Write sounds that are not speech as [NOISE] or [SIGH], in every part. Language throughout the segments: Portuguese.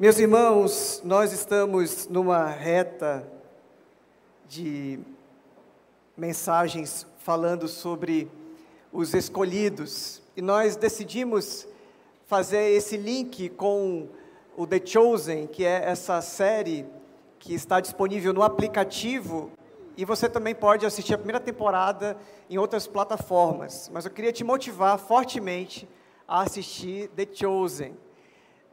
Meus irmãos, nós estamos numa reta de mensagens falando sobre os escolhidos e nós decidimos fazer esse link com o The Chosen, que é essa série que está disponível no aplicativo e você também pode assistir a primeira temporada em outras plataformas. Mas eu queria te motivar fortemente a assistir The Chosen.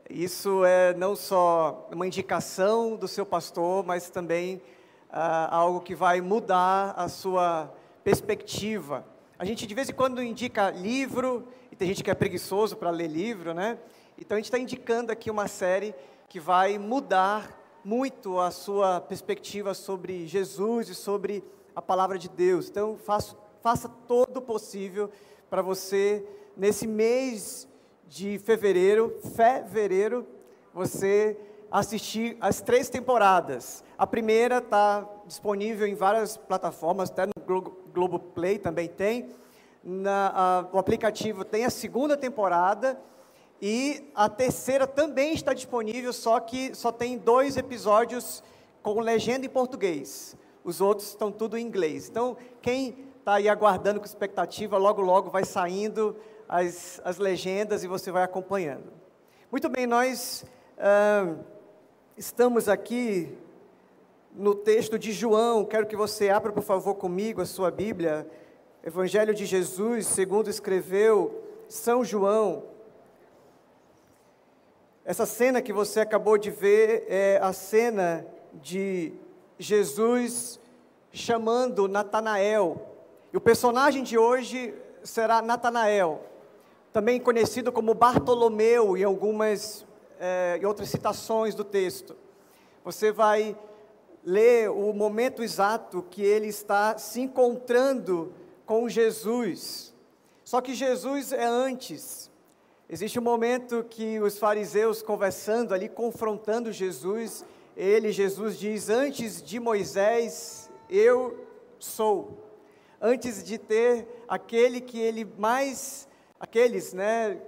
Isso é não só uma indicação do seu pastor, mas também ah, algo que vai mudar a sua perspectiva. A gente de vez em quando indica livro, e tem gente que é preguiçoso para ler livro, né? Então a gente está indicando aqui uma série que vai mudar muito a sua perspectiva sobre Jesus e sobre a palavra de Deus. Então faça, faça todo o possível para você, nesse mês de fevereiro, fevereiro, você assistir as três temporadas. A primeira está disponível em várias plataformas, até no Globo Play também tem. Na, a, o aplicativo tem a segunda temporada e a terceira também está disponível, só que só tem dois episódios com legenda em português. Os outros estão tudo em inglês. Então, quem está aí aguardando com expectativa, logo logo vai saindo as, as legendas e você vai acompanhando. Muito bem, nós ah, estamos aqui no texto de João. Quero que você abra, por favor, comigo a sua Bíblia. Evangelho de Jesus, segundo escreveu São João. Essa cena que você acabou de ver é a cena de Jesus chamando Natanael. E o personagem de hoje será Natanael também conhecido como Bartolomeu em algumas é, em outras citações do texto. Você vai ler o momento exato que ele está se encontrando com Jesus. Só que Jesus é antes. Existe um momento que os fariseus conversando ali, confrontando Jesus, ele, Jesus diz: Antes de Moisés, eu sou. Antes de ter aquele que ele mais aqueles né,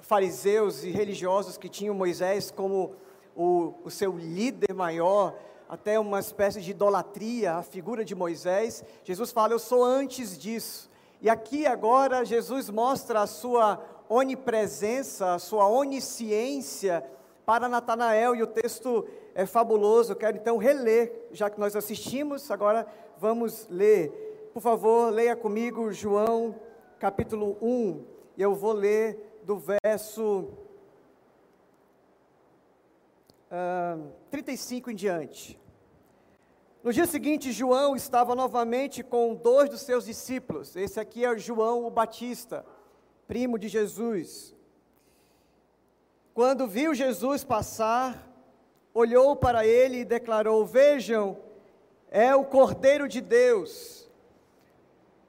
fariseus e religiosos que tinham Moisés como o, o seu líder maior, até uma espécie de idolatria, a figura de Moisés, Jesus fala: Eu sou antes disso. E aqui agora Jesus mostra a sua onipresença, a sua onisciência para Natanael, e o texto é fabuloso. Eu quero então reler, já que nós assistimos, agora vamos ler. Por favor, leia comigo João capítulo 1, e eu vou ler do verso uh, 35 em diante. No dia seguinte, João estava novamente com dois dos seus discípulos. Esse aqui é João o Batista, primo de Jesus. Quando viu Jesus passar, olhou para ele e declarou: Vejam, é o Cordeiro de Deus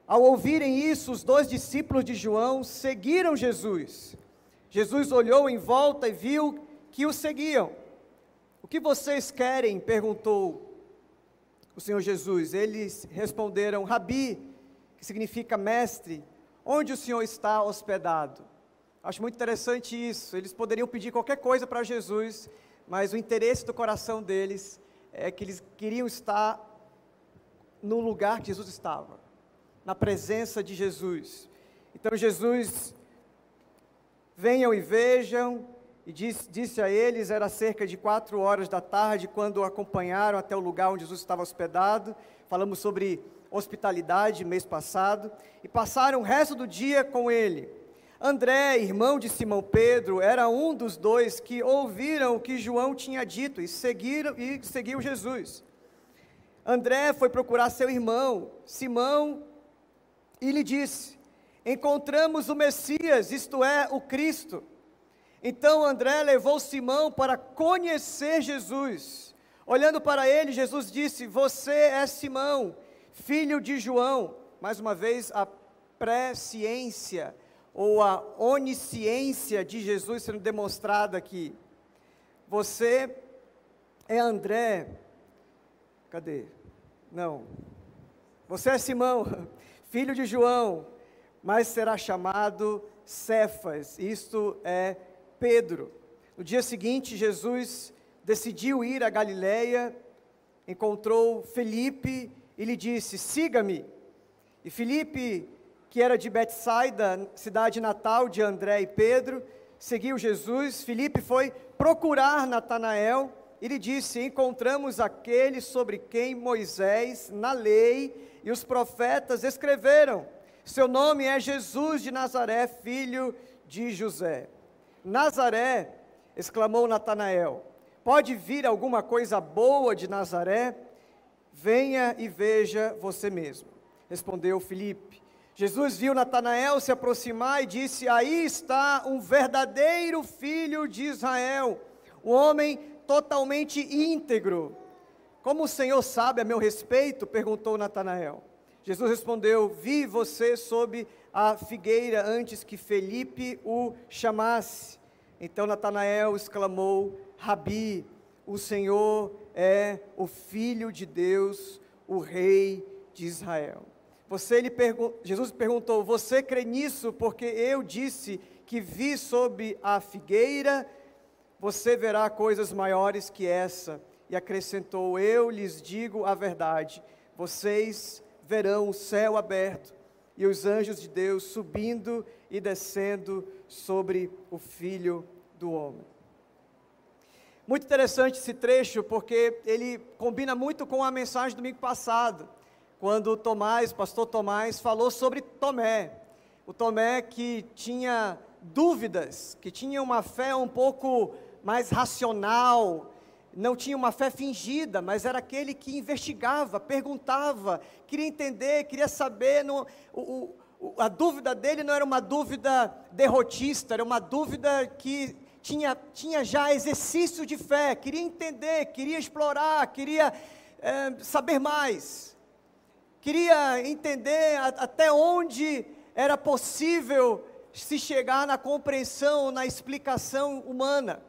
ao ouvirem isso, os dois discípulos de João seguiram Jesus. Jesus olhou em volta e viu que o seguiam. O que vocês querem? perguntou o Senhor Jesus. Eles responderam: Rabi, que significa mestre, onde o Senhor está hospedado? Acho muito interessante isso. Eles poderiam pedir qualquer coisa para Jesus, mas o interesse do coração deles é que eles queriam estar no lugar que Jesus estava na presença de Jesus. Então Jesus, venham e vejam, e disse, disse a eles, era cerca de quatro horas da tarde, quando o acompanharam até o lugar onde Jesus estava hospedado. Falamos sobre hospitalidade mês passado, e passaram o resto do dia com ele. André, irmão de Simão Pedro, era um dos dois que ouviram o que João tinha dito e seguiram e seguiu Jesus. André foi procurar seu irmão, Simão, e lhe disse: Encontramos o Messias, isto é, o Cristo. Então André levou Simão para conhecer Jesus. Olhando para ele, Jesus disse: Você é Simão, filho de João. Mais uma vez, a presciência ou a onisciência de Jesus sendo demonstrada aqui. Você é André. Cadê? Não. Você é Simão, filho de João, mas será chamado Cefas, isto é Pedro. No dia seguinte, Jesus decidiu ir a Galiléia, encontrou Felipe e lhe disse: Siga-me. E Felipe, que era de Betsaida, cidade natal de André e Pedro, seguiu Jesus. Felipe foi procurar Natanael e lhe disse: Encontramos aquele sobre quem Moisés, na lei e os profetas escreveram. Seu nome é Jesus de Nazaré, filho de José. Nazaré, exclamou Natanael, pode vir alguma coisa boa de Nazaré? Venha e veja você mesmo. Respondeu Filipe. Jesus viu Natanael se aproximar e disse: Aí está um verdadeiro filho de Israel, um homem totalmente íntegro. Como o Senhor sabe a meu respeito? perguntou Natanael. Jesus respondeu: Vi você sob a figueira antes que Felipe o chamasse. Então Natanael exclamou: Rabi, o Senhor é o Filho de Deus, o Rei de Israel. Você lhe pergun Jesus perguntou: Você crê nisso porque eu disse que vi sob a figueira? Você verá coisas maiores que essa. E acrescentou: Eu lhes digo a verdade. Vocês verão o céu aberto e os anjos de Deus subindo e descendo sobre o Filho do Homem. Muito interessante esse trecho, porque ele combina muito com a mensagem do domingo passado, quando Tomás, pastor Tomás, falou sobre Tomé. O Tomé que tinha dúvidas, que tinha uma fé um pouco mais racional, não tinha uma fé fingida, mas era aquele que investigava, perguntava, queria entender, queria saber. O, o, a dúvida dele não era uma dúvida derrotista, era uma dúvida que tinha, tinha já exercício de fé, queria entender, queria explorar, queria é, saber mais, queria entender a, até onde era possível se chegar na compreensão, na explicação humana.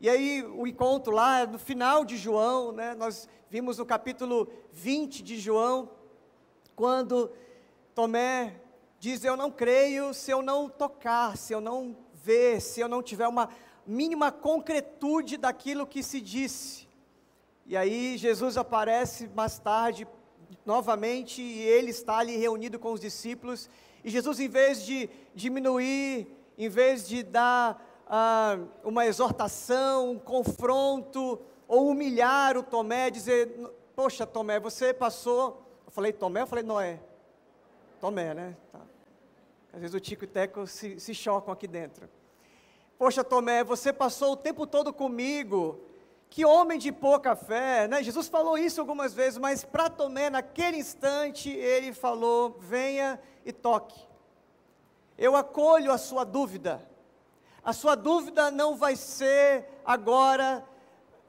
E aí o encontro lá no final de João, né, nós vimos no capítulo 20 de João, quando Tomé diz: Eu não creio se eu não tocar, se eu não ver, se eu não tiver uma mínima concretude daquilo que se disse. E aí Jesus aparece mais tarde, novamente, e ele está ali reunido com os discípulos. E Jesus, em vez de diminuir, em vez de dar ah, uma exortação, um confronto, ou humilhar o Tomé, dizer: Poxa, Tomé, você passou. Eu falei Tomé, eu falei Noé. Tomé, né? Tá. Às vezes o Tico e o Teco se, se chocam aqui dentro. Poxa, Tomé, você passou o tempo todo comigo. Que homem de pouca fé, né? Jesus falou isso algumas vezes, mas para Tomé, naquele instante, ele falou: venha e toque. Eu acolho a sua dúvida. A sua dúvida não vai ser agora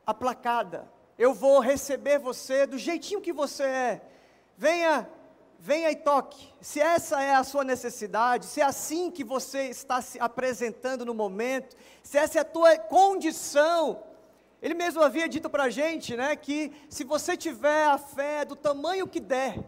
aplacada. Eu vou receber você do jeitinho que você é. Venha venha e toque. Se essa é a sua necessidade, se é assim que você está se apresentando no momento, se essa é a tua condição, ele mesmo havia dito para a gente, né, que se você tiver a fé do tamanho que der,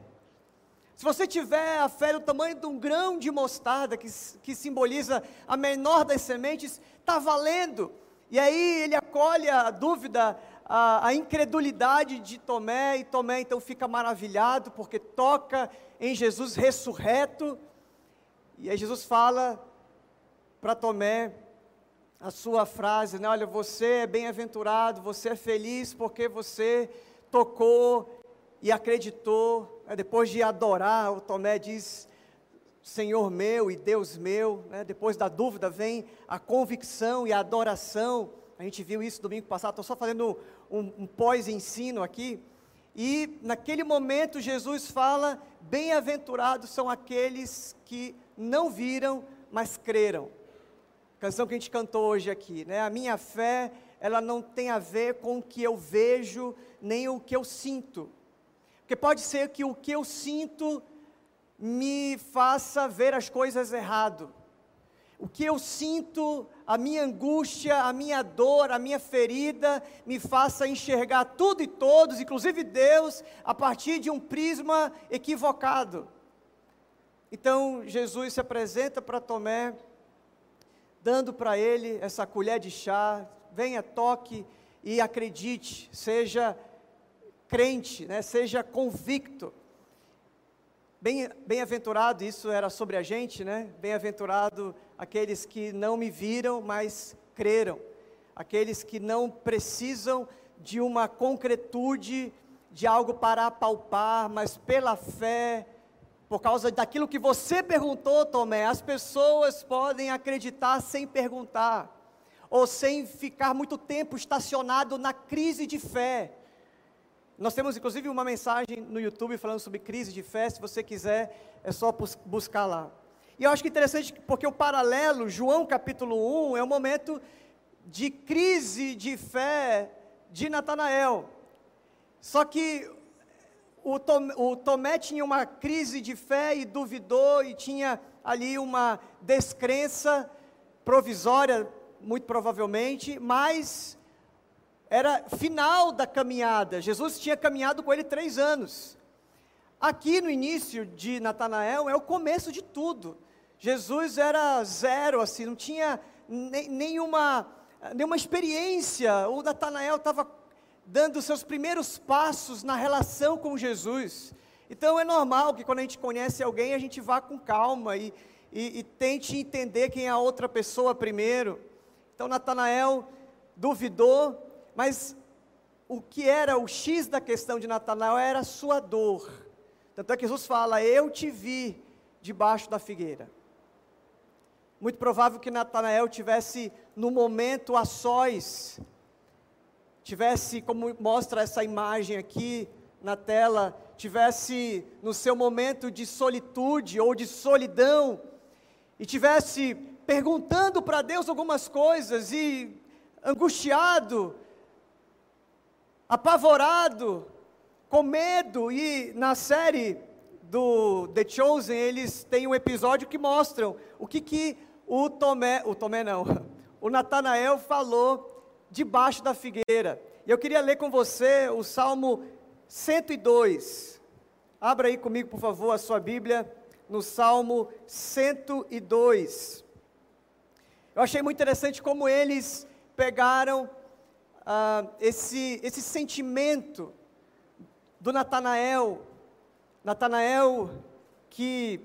se você tiver a fé do tamanho de um grão de mostarda, que, que simboliza a menor das sementes, está valendo. E aí ele acolhe a dúvida, a, a incredulidade de Tomé, e Tomé então fica maravilhado, porque toca em Jesus ressurreto. E aí Jesus fala para Tomé a sua frase, né? Olha, você é bem-aventurado, você é feliz porque você tocou e acreditou. Né? Depois de adorar, o Tomé diz: Senhor meu e Deus meu. Né? Depois da dúvida vem a convicção e a adoração. A gente viu isso domingo passado. Estou só fazendo um, um pós-ensino aqui. E naquele momento Jesus fala: Bem-aventurados são aqueles que não viram, mas creram. Canção que a gente cantou hoje aqui, né? A minha fé, ela não tem a ver com o que eu vejo, nem o que eu sinto. Porque pode ser que o que eu sinto me faça ver as coisas errado o que eu sinto, a minha angústia, a minha dor, a minha ferida, me faça enxergar tudo e todos, inclusive Deus, a partir de um prisma equivocado. Então Jesus se apresenta para Tomé, dando para ele essa colher de chá, venha, toque, e acredite, seja crente, né? seja convicto. Bem, bem-aventurado, isso era sobre a gente, né? Bem-aventurado aqueles que não me viram, mas creram. Aqueles que não precisam de uma concretude, de algo para apalpar, mas pela fé, por causa daquilo que você perguntou, Tomé, as pessoas podem acreditar sem perguntar, ou sem ficar muito tempo estacionado na crise de fé. Nós temos inclusive uma mensagem no YouTube falando sobre crise de fé, se você quiser, é só buscar lá. E eu acho que interessante porque o paralelo, João capítulo 1, é um momento de crise de fé de Natanael. Só que o, Tom, o Tomé tinha uma crise de fé e duvidou e tinha ali uma descrença provisória, muito provavelmente, mas era final da caminhada. Jesus tinha caminhado com ele três anos. Aqui no início de Natanael é o começo de tudo. Jesus era zero, assim, não tinha nenhuma, nenhuma experiência. O Natanael estava dando seus primeiros passos na relação com Jesus. Então é normal que quando a gente conhece alguém, a gente vá com calma e, e, e tente entender quem é a outra pessoa primeiro. Então Natanael duvidou, mas o que era o X da questão de Natanael era a sua dor. Tanto é que Jesus fala: Eu te vi debaixo da figueira. Muito provável que Natanael tivesse no momento a sós, tivesse, como mostra essa imagem aqui na tela, tivesse no seu momento de solitude ou de solidão, e tivesse perguntando para Deus algumas coisas e angustiado, apavorado, com medo, e na série do The Chosen, eles têm um episódio que mostram o que, que o Tomé, o Tomé não, [LAUGHS] o Natanael falou debaixo da figueira. E eu queria ler com você o Salmo 102. Abra aí comigo, por favor, a sua Bíblia no Salmo 102. Eu achei muito interessante como eles pegaram ah, esse, esse sentimento do Natanael, Natanael que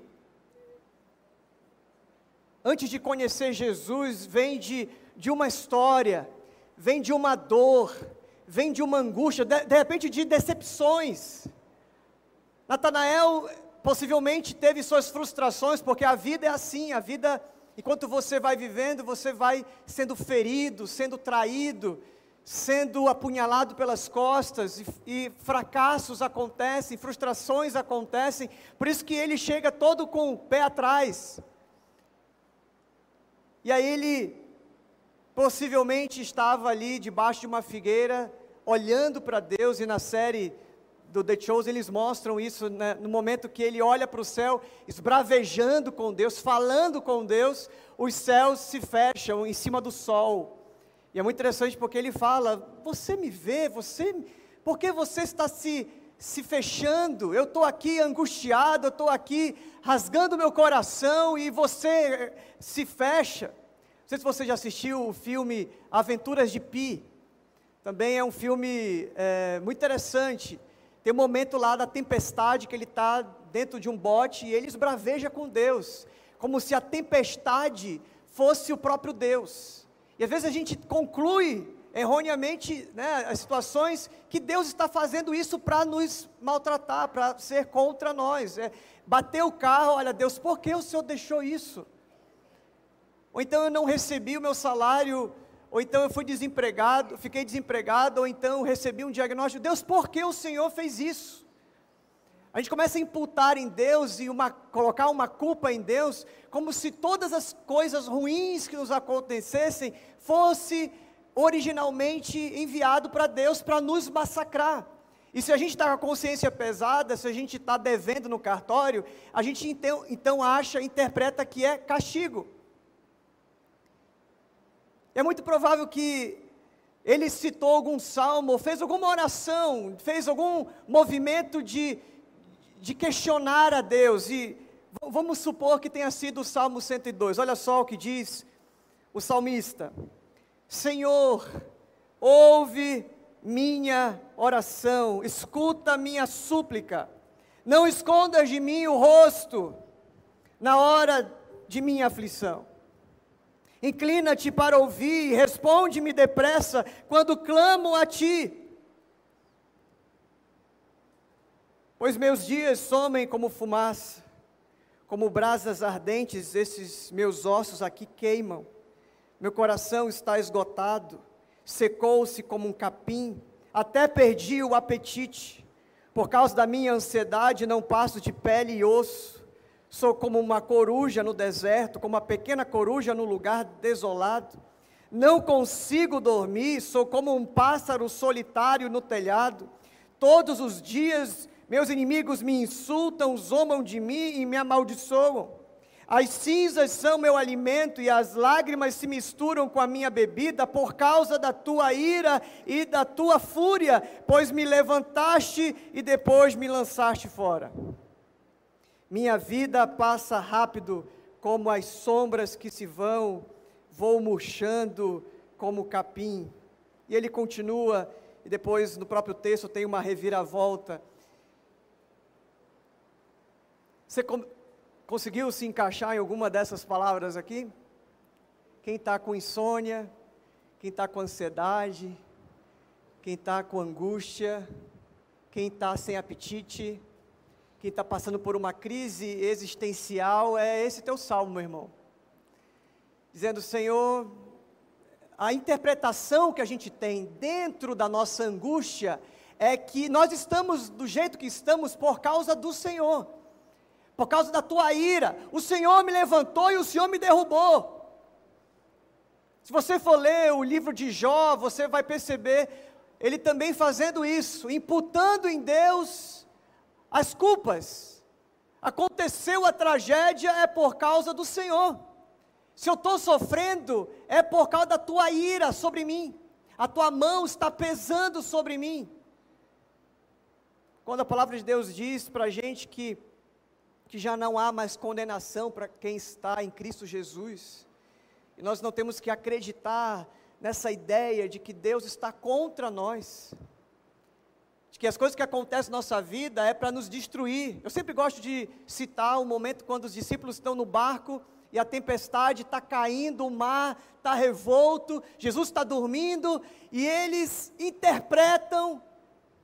antes de conhecer Jesus vem de, de uma história, vem de uma dor, vem de uma angústia, de, de repente de decepções. Natanael possivelmente teve suas frustrações, porque a vida é assim, a vida, enquanto você vai vivendo, você vai sendo ferido, sendo traído, sendo apunhalado pelas costas, e, e, fracassos acontecem, frustrações acontecem, por isso que ele chega todo com o pé atrás. E aí ele possivelmente estava ali debaixo de uma figueira, olhando para Deus, e na série do The Chosen eles mostram isso né, no momento que ele olha para o céu, esbravejando com Deus, falando com Deus, os céus se fecham em cima do sol. E é muito interessante porque ele fala: Você me vê, você, por que você está se, se fechando? Eu estou aqui angustiado, eu estou aqui rasgando meu coração e você eh, se fecha. Não sei se você já assistiu o filme Aventuras de Pi. Também é um filme é, muito interessante. Tem um momento lá da tempestade que ele está dentro de um bote e ele esbraveja com Deus, como se a tempestade fosse o próprio Deus. E às vezes a gente conclui erroneamente né, as situações que Deus está fazendo isso para nos maltratar, para ser contra nós. É, bater o carro, olha, Deus, por que o Senhor deixou isso? Ou então eu não recebi o meu salário, ou então eu fui desempregado, fiquei desempregado, ou então recebi um diagnóstico. Deus, por que o Senhor fez isso? A gente começa a imputar em Deus e uma, colocar uma culpa em Deus, como se todas as coisas ruins que nos acontecessem fosse originalmente enviado para Deus para nos massacrar. E se a gente está com a consciência pesada, se a gente está devendo no cartório, a gente então, então acha, interpreta que é castigo. É muito provável que ele citou algum salmo, fez alguma oração, fez algum movimento de de questionar a Deus. E vamos supor que tenha sido o Salmo 102. Olha só o que diz o salmista: Senhor, ouve minha oração, escuta minha súplica. Não escondas de mim o rosto na hora de minha aflição. Inclina-te para ouvir, responde-me depressa quando clamo a ti. Pois meus dias somem como fumaça, como brasas ardentes, esses meus ossos aqui queimam. Meu coração está esgotado, secou-se como um capim, até perdi o apetite. Por causa da minha ansiedade, não passo de pele e osso. Sou como uma coruja no deserto, como uma pequena coruja no lugar desolado. Não consigo dormir, sou como um pássaro solitário no telhado. Todos os dias meus inimigos me insultam, zombam de mim e me amaldiçoam. As cinzas são meu alimento e as lágrimas se misturam com a minha bebida por causa da tua ira e da tua fúria, pois me levantaste e depois me lançaste fora. Minha vida passa rápido como as sombras que se vão, vou murchando como capim. E ele continua, e depois no próprio texto tem uma reviravolta. Você conseguiu se encaixar em alguma dessas palavras aqui? Quem está com insônia, quem está com ansiedade, quem está com angústia, quem está sem apetite, quem está passando por uma crise existencial, é esse teu salmo, meu irmão. Dizendo, Senhor, a interpretação que a gente tem dentro da nossa angústia é que nós estamos do jeito que estamos por causa do Senhor, por causa da tua ira. O Senhor me levantou e o Senhor me derrubou. Se você for ler o livro de Jó, você vai perceber ele também fazendo isso, imputando em Deus as culpas. Aconteceu a tragédia é por causa do Senhor. Se eu estou sofrendo, é por causa da tua ira sobre mim. A tua mão está pesando sobre mim. Quando a palavra de Deus diz para a gente que, que já não há mais condenação para quem está em Cristo Jesus, e nós não temos que acreditar nessa ideia de que Deus está contra nós de que as coisas que acontecem na nossa vida é para nos destruir. Eu sempre gosto de citar o momento quando os discípulos estão no barco e a tempestade está caindo, o mar está revolto, Jesus está dormindo e eles interpretam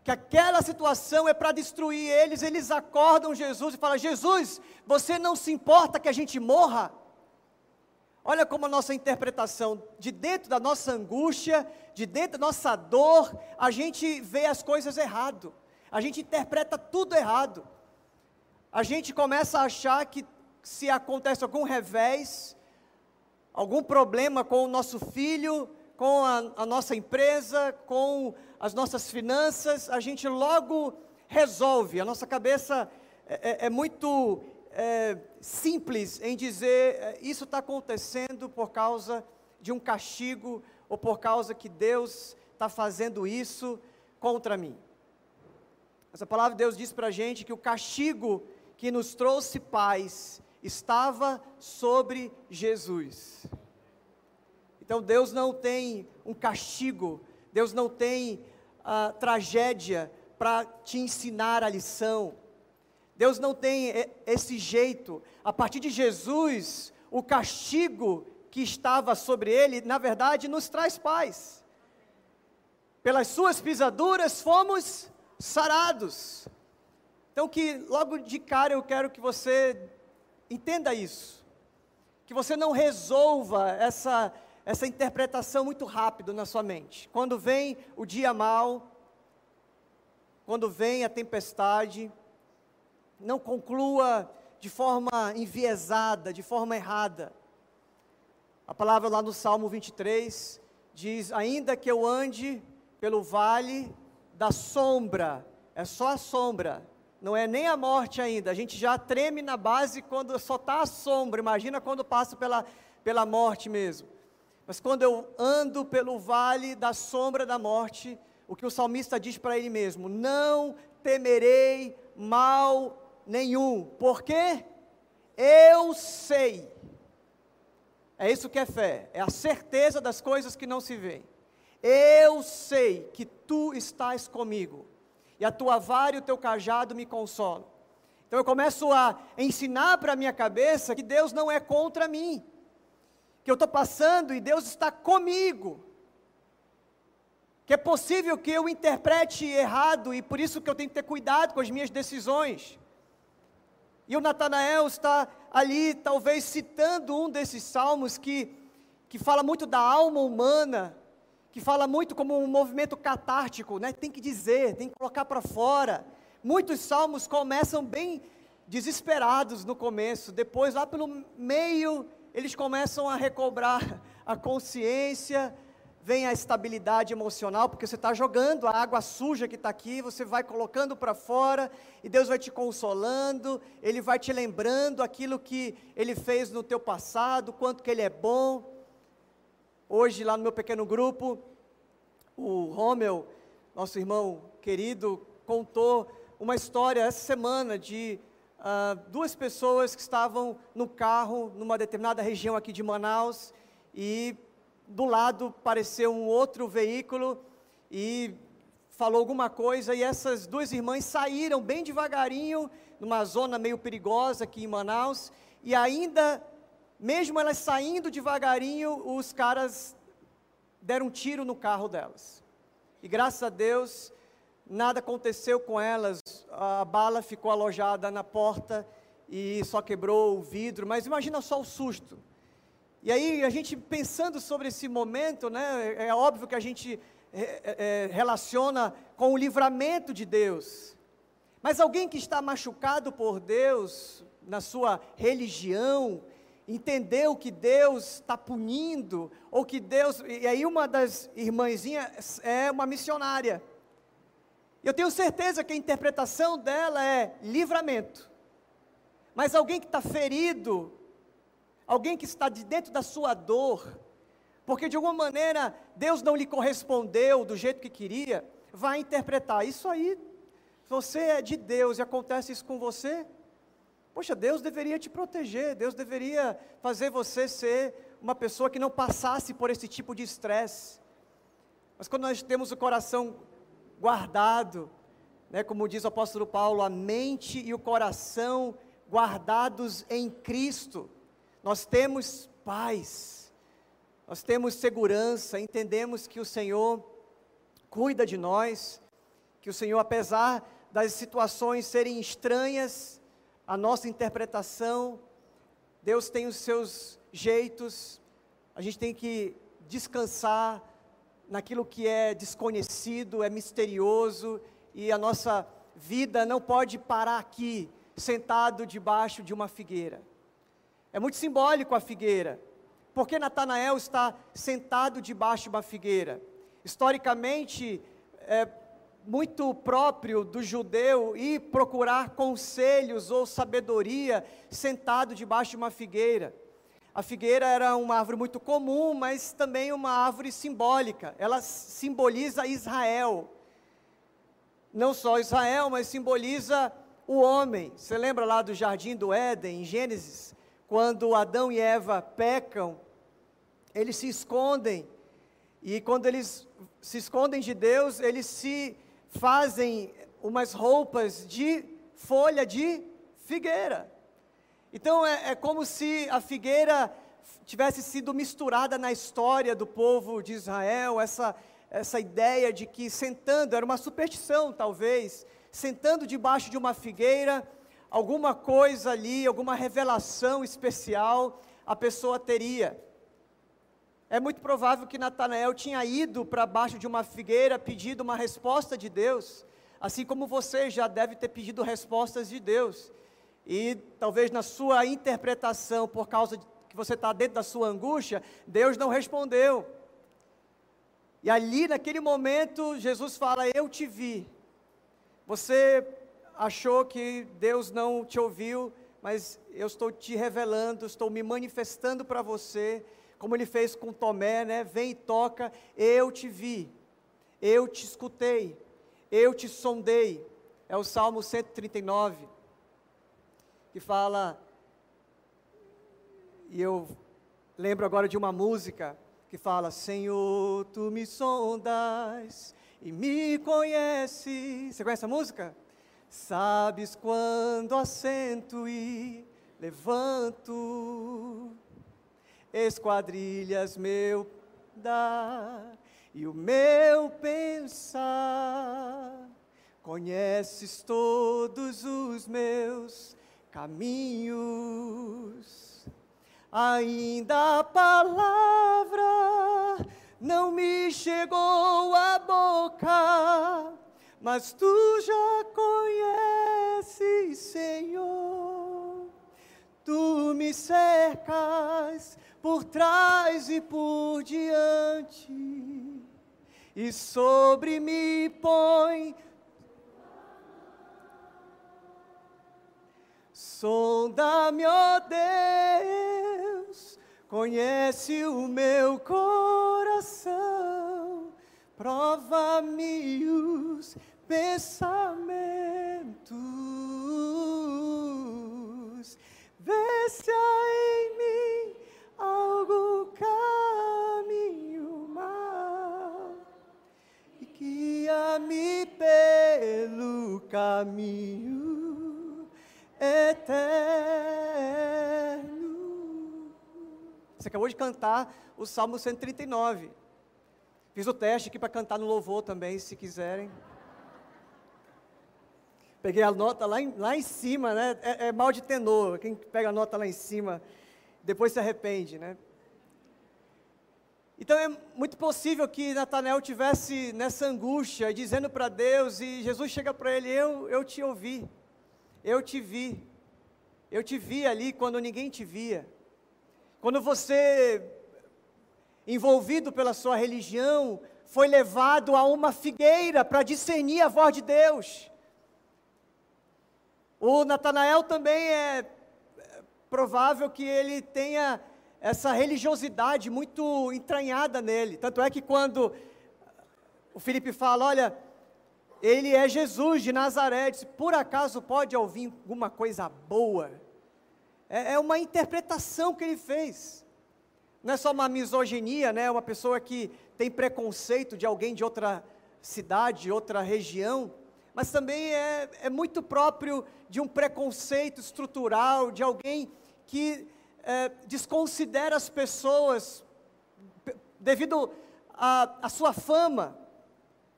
que aquela situação é para destruir eles, eles acordam Jesus e falam: Jesus, você não se importa que a gente morra? Olha como a nossa interpretação, de dentro da nossa angústia, de dentro da nossa dor, a gente vê as coisas errado. A gente interpreta tudo errado. A gente começa a achar que se acontece algum revés, algum problema com o nosso filho, com a, a nossa empresa, com as nossas finanças, a gente logo resolve. A nossa cabeça é, é, é muito é, simples em dizer é, isso está acontecendo por causa de um castigo ou por causa que Deus está fazendo isso contra mim. Essa palavra de Deus diz para a gente que o castigo que nos trouxe paz estava sobre Jesus. Então Deus não tem um castigo, Deus não tem a tragédia para te ensinar a lição. Deus não tem esse jeito. A partir de Jesus, o castigo que estava sobre ele, na verdade, nos traz paz. Pelas suas pisaduras fomos sarados. Então, que logo de cara eu quero que você entenda isso. Que você não resolva essa, essa interpretação muito rápido na sua mente. Quando vem o dia mal, quando vem a tempestade, não conclua de forma enviesada, de forma errada. A palavra lá no Salmo 23 diz: Ainda que eu ande pelo vale da sombra, é só a sombra, não é nem a morte ainda. A gente já treme na base quando só está a sombra, imagina quando passa pela, pela morte mesmo. Mas quando eu ando pelo vale da sombra da morte, o que o salmista diz para ele mesmo: Não temerei mal nenhum. Por quê? Eu sei. É isso que é fé, é a certeza das coisas que não se veem. Eu sei que tu estás comigo, e a tua vara e o teu cajado me consolam. Então eu começo a ensinar para a minha cabeça que Deus não é contra mim, que eu estou passando e Deus está comigo. Que é possível que eu interprete errado e por isso que eu tenho que ter cuidado com as minhas decisões. E o Natanael está ali, talvez citando um desses salmos que, que fala muito da alma humana, que fala muito como um movimento catártico, né? tem que dizer, tem que colocar para fora. Muitos salmos começam bem desesperados no começo, depois, lá pelo meio, eles começam a recobrar a consciência, vem a estabilidade emocional, porque você está jogando a água suja que está aqui, você vai colocando para fora, e Deus vai te consolando, Ele vai te lembrando aquilo que Ele fez no teu passado, quanto que Ele é bom. Hoje, lá no meu pequeno grupo, o Romeu, nosso irmão querido, contou uma história essa semana de uh, duas pessoas que estavam no carro numa determinada região aqui de Manaus e do lado apareceu um outro veículo e falou alguma coisa e essas duas irmãs saíram bem devagarinho numa zona meio perigosa aqui em Manaus e ainda mesmo elas saindo devagarinho os caras deram um tiro no carro delas. E graças a Deus nada aconteceu com elas a bala ficou alojada na porta e só quebrou o vidro mas imagina só o susto e aí, a gente pensando sobre esse momento, né, é, óbvio que a gente é, é, é, relaciona com o livramento de Deus. Mas alguém que está machucado por Deus, na sua religião, entendeu que Deus está punindo, ou que Deus. E aí, uma das irmãzinhas é uma missionária. Eu tenho certeza que a interpretação dela é livramento. Mas alguém que está ferido, alguém que está de dentro da sua dor, porque de alguma maneira Deus não lhe correspondeu do jeito que queria, vai interpretar: Isso aí, você é de Deus e acontece isso com você. Poxa, Deus deveria te proteger, Deus deveria fazer você ser uma pessoa que não passasse por esse tipo de estresse. Mas quando nós temos o coração guardado, né, como diz o apóstolo Paulo, a mente e o coração guardados em Cristo, nós temos paz, nós temos segurança, entendemos que o Senhor cuida de nós, que o Senhor, apesar das situações serem estranhas, a nossa interpretação, Deus tem os seus jeitos, a gente tem que descansar naquilo que é desconhecido, é misterioso, e a nossa vida não pode parar aqui, sentado debaixo de uma figueira. É muito simbólico a figueira. Porque Natanael está sentado debaixo de uma figueira? Historicamente, é muito próprio do judeu ir procurar conselhos ou sabedoria sentado debaixo de uma figueira. A figueira era uma árvore muito comum, mas também uma árvore simbólica. Ela simboliza Israel. Não só Israel, mas simboliza o homem. Você lembra lá do jardim do Éden, em Gênesis? quando Adão e Eva pecam, eles se escondem, e quando eles se escondem de Deus, eles se fazem umas roupas de folha de figueira. Então é, é como se a figueira tivesse sido misturada na história do povo de Israel, essa, essa ideia de que sentando, era uma superstição talvez, sentando debaixo de uma figueira, alguma coisa ali, alguma revelação especial a pessoa teria. É muito provável que Natanael tinha ido para baixo de uma figueira pedido uma resposta de Deus, assim como você já deve ter pedido respostas de Deus. E talvez na sua interpretação, por causa de que você está dentro da sua angústia, Deus não respondeu. E ali, naquele momento, Jesus fala: Eu te vi. Você achou que Deus não te ouviu, mas eu estou te revelando, estou me manifestando para você, como ele fez com Tomé, né? Vem e toca, eu te vi, eu te escutei, eu te sondei. É o Salmo 139, que fala, e eu lembro agora de uma música, que fala: Senhor, tu me sondas e me conheces. Você conhece a música? Sabes quando assento e levanto, esquadrilhas meu dar e o meu pensar. Conheces todos os meus caminhos. Ainda a palavra não me chegou à boca, mas tu já conheces, Senhor. Tu me cercas por trás e por diante, e sobre me põe Sonda-me, ó Deus, conhece o meu coração, prova-me os pensamentos, vê se há em mim algo caminho mal e guia-me pelo caminho eterno. Você acabou de cantar o Salmo 139. Fiz o teste aqui para cantar no louvor também, se quiserem. Peguei a nota lá em, lá em cima, né? É, é mal de tenor. Quem pega a nota lá em cima, depois se arrepende, né? Então é muito possível que Natanael tivesse nessa angústia, dizendo para Deus, e Jesus chega para ele: eu, eu te ouvi. Eu te vi. Eu te vi ali quando ninguém te via. Quando você, envolvido pela sua religião, foi levado a uma figueira para discernir a voz de Deus. O Natanael também é provável que ele tenha essa religiosidade muito entranhada nele. Tanto é que quando o Felipe fala, olha, ele é Jesus de Nazaré. Disse, por acaso pode ouvir alguma coisa boa? É, é, uma interpretação que ele fez. Não é só uma misoginia, né? Uma pessoa que tem preconceito de alguém de outra cidade, outra região, mas também é, é muito próprio de um preconceito estrutural, de alguém que é, desconsidera as pessoas devido à sua fama,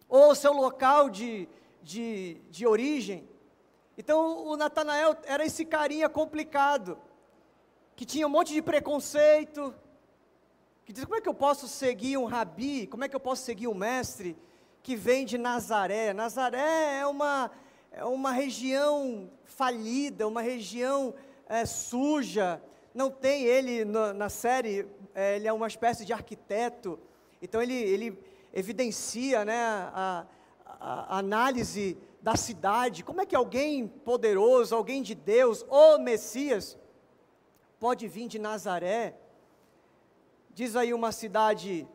ou seu local de, de, de origem. Então o Natanael era esse carinha complicado, que tinha um monte de preconceito, que diz: como é que eu posso seguir um rabi, como é que eu posso seguir um mestre que vem de Nazaré? Nazaré é uma, é uma região falida, uma região é, suja, não tem ele na, na série, é, ele é uma espécie de arquiteto, então ele, ele evidencia né, a, a, análise da cidade. Como é que alguém poderoso, alguém de Deus, o Messias, pode vir de Nazaré? Diz aí uma cidade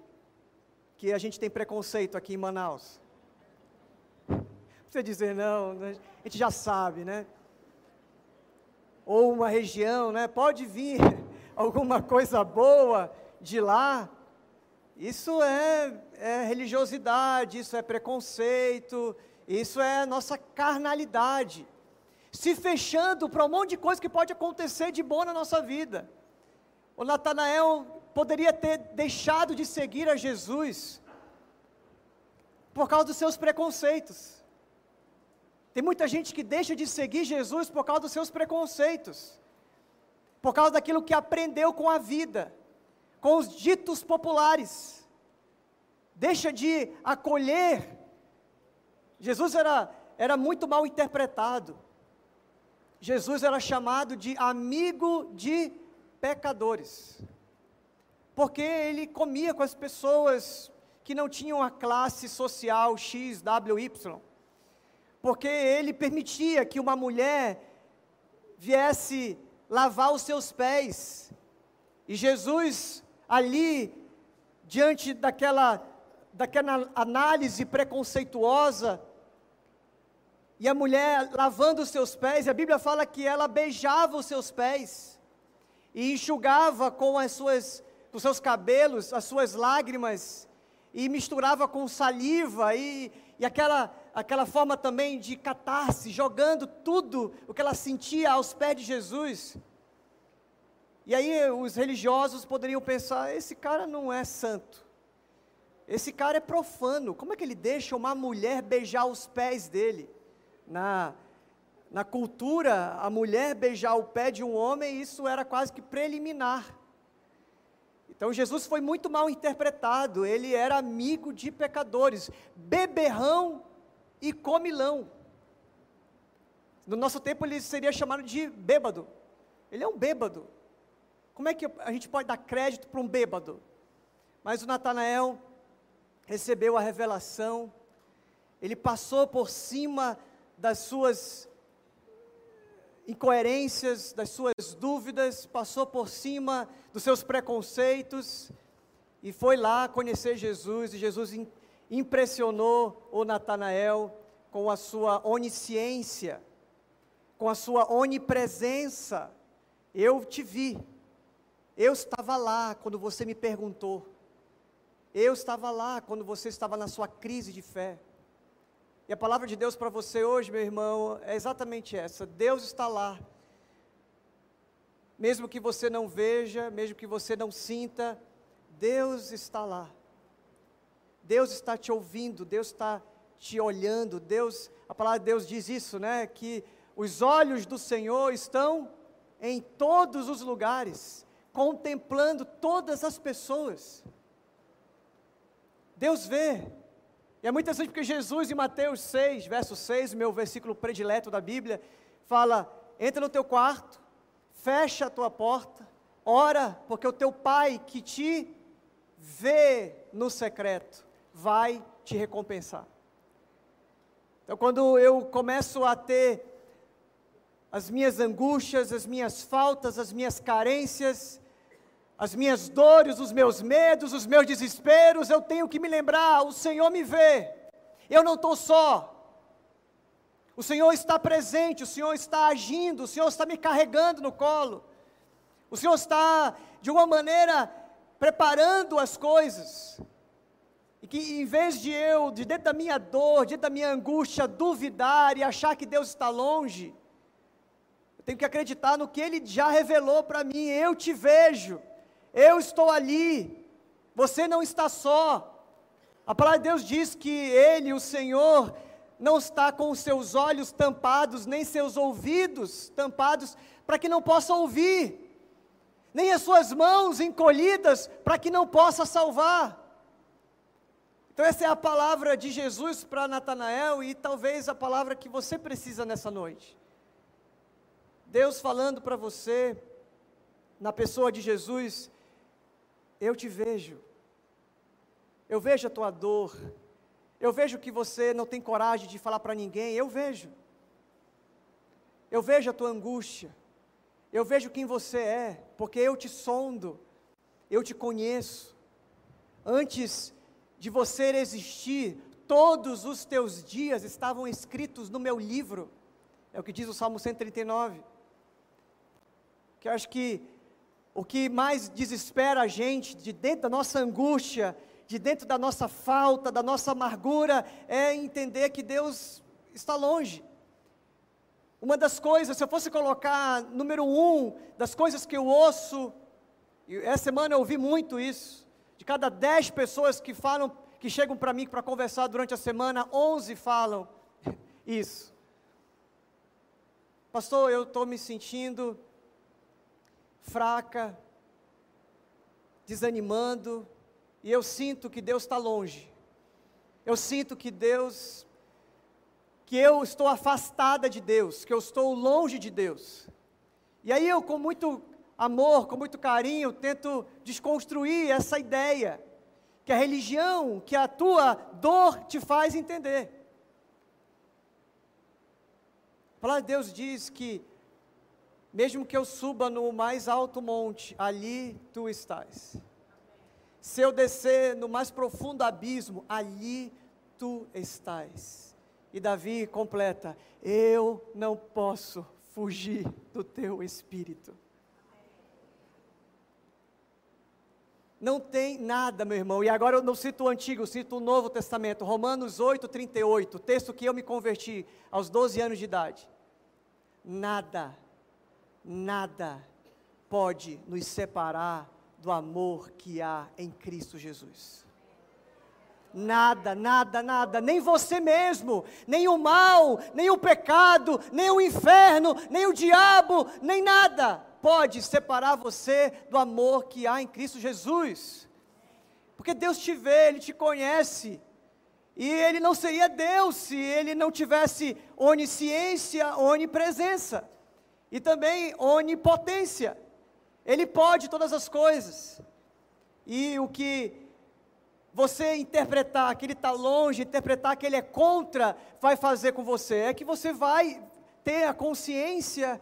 que a gente tem preconceito aqui em Manaus. Você dizer não, né, a gente já sabe, né? Ou uma região, né? Pode vir [LAUGHS] alguma coisa boa de lá. Isso é, é religiosidade, isso é preconceito, isso é nossa carnalidade. Se fechando para um monte de coisa que pode acontecer de bom na nossa vida. O Natanael poderia ter deixado de seguir a Jesus por causa dos seus preconceitos. Tem muita gente que deixa de seguir Jesus por causa dos seus preconceitos, por causa daquilo que aprendeu com a vida com os ditos populares, deixa de acolher. Jesus era, era muito mal interpretado. Jesus era chamado de amigo de pecadores, porque ele comia com as pessoas que não tinham a classe social X, W, Y, porque ele permitia que uma mulher viesse lavar os seus pés, e Jesus ali, diante daquela, daquela análise preconceituosa, e a mulher lavando os seus pés, a Bíblia fala que ela beijava os seus pés e enxugava com as suas dos seus cabelos as suas lágrimas e misturava com saliva e, e aquela, aquela forma também de catarse, jogando tudo o que ela sentia aos pés de Jesus. E aí os religiosos poderiam pensar: esse cara não é santo, esse cara é profano, como é que ele deixa uma mulher beijar os pés dele? Na, na cultura, a mulher beijar o pé de um homem, isso era quase que preliminar. Então Jesus foi muito mal interpretado, ele era amigo de pecadores, beberrão e comilão. No nosso tempo ele seria chamado de bêbado. Ele é um bêbado. Como é que a gente pode dar crédito para um bêbado? Mas o Natanael recebeu a revelação, ele passou por cima das suas incoerências, das suas dúvidas, passou por cima dos seus preconceitos e foi lá conhecer Jesus. E Jesus impressionou o Natanael com a sua onisciência, com a sua onipresença. Eu te vi, eu estava lá quando você me perguntou, eu estava lá quando você estava na sua crise de fé. E a palavra de Deus para você hoje, meu irmão, é exatamente essa: Deus está lá. Mesmo que você não veja, mesmo que você não sinta, Deus está lá. Deus está te ouvindo, Deus está te olhando. Deus, a palavra de Deus diz isso, né? Que os olhos do Senhor estão em todos os lugares, contemplando todas as pessoas. Deus vê, e é muito interessante porque Jesus, em Mateus 6, verso 6, meu versículo predileto da Bíblia, fala: entra no teu quarto, fecha a tua porta, ora, porque o teu pai que te vê no secreto vai te recompensar. Então, quando eu começo a ter as minhas angústias, as minhas faltas, as minhas carências, as minhas dores, os meus medos, os meus desesperos, eu tenho que me lembrar: o Senhor me vê, eu não estou só. O Senhor está presente, o Senhor está agindo, o Senhor está me carregando no colo, o Senhor está, de uma maneira, preparando as coisas. E que em vez de eu, de dentro da minha dor, de dentro da minha angústia, duvidar e achar que Deus está longe, eu tenho que acreditar no que Ele já revelou para mim. Eu te vejo, eu estou ali, você não está só. A palavra de Deus diz que Ele, o Senhor, não está com os seus olhos tampados, nem seus ouvidos tampados, para que não possa ouvir, nem as suas mãos encolhidas, para que não possa salvar. Então, essa é a palavra de Jesus para Natanael e talvez a palavra que você precisa nessa noite. Deus falando para você, na pessoa de Jesus, eu te vejo. Eu vejo a tua dor. Eu vejo que você não tem coragem de falar para ninguém. Eu vejo. Eu vejo a tua angústia. Eu vejo quem você é, porque eu te sondo. Eu te conheço. Antes de você existir, todos os teus dias estavam escritos no meu livro. É o que diz o Salmo 139. Que eu acho que o que mais desespera a gente, de dentro da nossa angústia, de dentro da nossa falta, da nossa amargura, é entender que Deus está longe. Uma das coisas, se eu fosse colocar número um das coisas que eu ouço, e essa semana eu ouvi muito isso, de cada dez pessoas que falam, que chegam para mim para conversar durante a semana, onze falam [LAUGHS] isso. Pastor, eu estou me sentindo fraca, desanimando, e eu sinto que Deus está longe. Eu sinto que Deus, que eu estou afastada de Deus, que eu estou longe de Deus. E aí eu, com muito amor, com muito carinho, tento desconstruir essa ideia que a religião, que a tua dor te faz entender. A palavra de Deus diz que mesmo que eu suba no mais alto monte, ali tu estás. Se eu descer no mais profundo abismo, ali tu estás. E Davi completa: Eu não posso fugir do teu espírito. Não tem nada, meu irmão. E agora eu não cito o Antigo, eu cito o Novo Testamento. Romanos 8, 38, texto que eu me converti aos 12 anos de idade. Nada, nada pode nos separar do amor que há em Cristo Jesus. Nada, nada, nada, nem você mesmo, nem o mal, nem o pecado, nem o inferno, nem o diabo, nem nada pode separar você do amor que há em Cristo Jesus. Porque Deus te vê, Ele te conhece. E Ele não seria Deus se Ele não tivesse onisciência, onipresença. E também onipotência. Ele pode todas as coisas. E o que você interpretar que ele está longe, interpretar que ele é contra, vai fazer com você é que você vai ter a consciência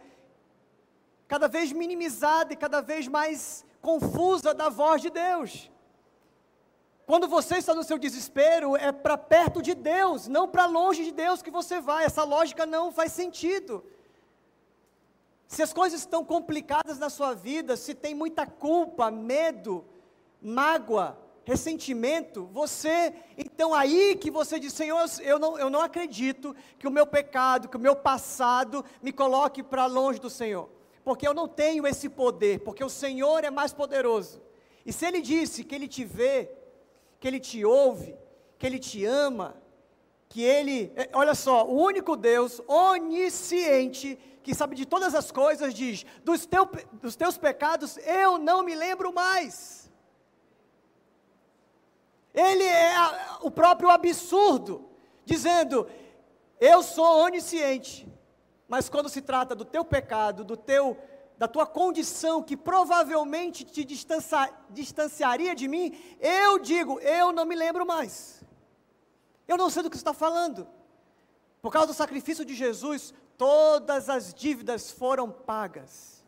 cada vez minimizada e cada vez mais confusa da voz de Deus. Quando você está no seu desespero, é para perto de Deus, não para longe de Deus que você vai. Essa lógica não faz sentido. Se as coisas estão complicadas na sua vida, se tem muita culpa, medo, mágoa, ressentimento, você, então aí que você diz, Senhor, eu não, eu não acredito que o meu pecado, que o meu passado me coloque para longe do Senhor porque eu não tenho esse poder, porque o Senhor é mais poderoso. E se Ele disse que Ele te vê, que Ele te ouve, que Ele te ama, que Ele, é, olha só, o único Deus onisciente, que sabe de todas as coisas, diz: dos, teu, dos teus pecados eu não me lembro mais. Ele é a, o próprio absurdo, dizendo: eu sou onisciente, mas quando se trata do teu pecado, do teu da tua condição que provavelmente te distancia, distanciaria de mim, eu digo, eu não me lembro mais. Eu não sei do que você está falando. Por causa do sacrifício de Jesus, todas as dívidas foram pagas.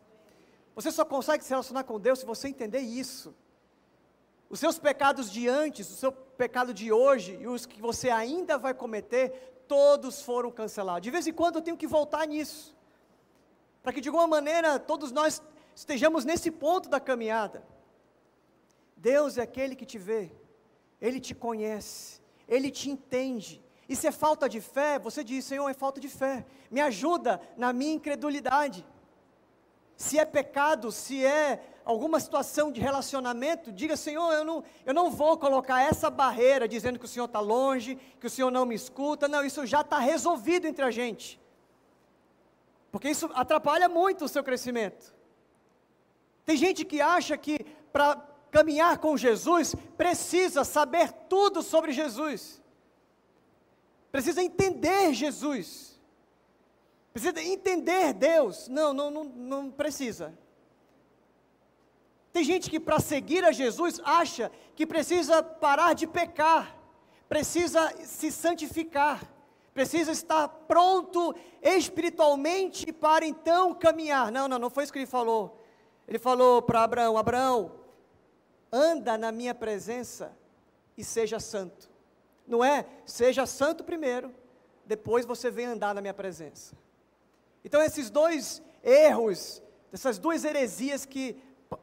Você só consegue se relacionar com Deus se você entender isso. Os seus pecados de antes, o seu pecado de hoje e os que você ainda vai cometer, todos foram cancelados. De vez em quando eu tenho que voltar nisso, para que de alguma maneira todos nós estejamos nesse ponto da caminhada. Deus é aquele que te vê, Ele te conhece, Ele te entende. E se é falta de fé, você diz, Senhor, é falta de fé, me ajuda na minha incredulidade. Se é pecado, se é alguma situação de relacionamento, diga, Senhor, eu não, eu não vou colocar essa barreira dizendo que o Senhor está longe, que o Senhor não me escuta. Não, isso já está resolvido entre a gente. Porque isso atrapalha muito o seu crescimento. Tem gente que acha que para caminhar com Jesus precisa saber tudo sobre Jesus, precisa entender Jesus, precisa entender Deus. Não, não, não, não precisa. Tem gente que para seguir a Jesus acha que precisa parar de pecar, precisa se santificar, precisa estar pronto espiritualmente para então caminhar. Não, não, não foi isso que ele falou. Ele falou para Abraão: Abraão, anda na minha presença e seja santo. Não é? Seja santo primeiro, depois você vem andar na minha presença. Então, esses dois erros, essas duas heresias que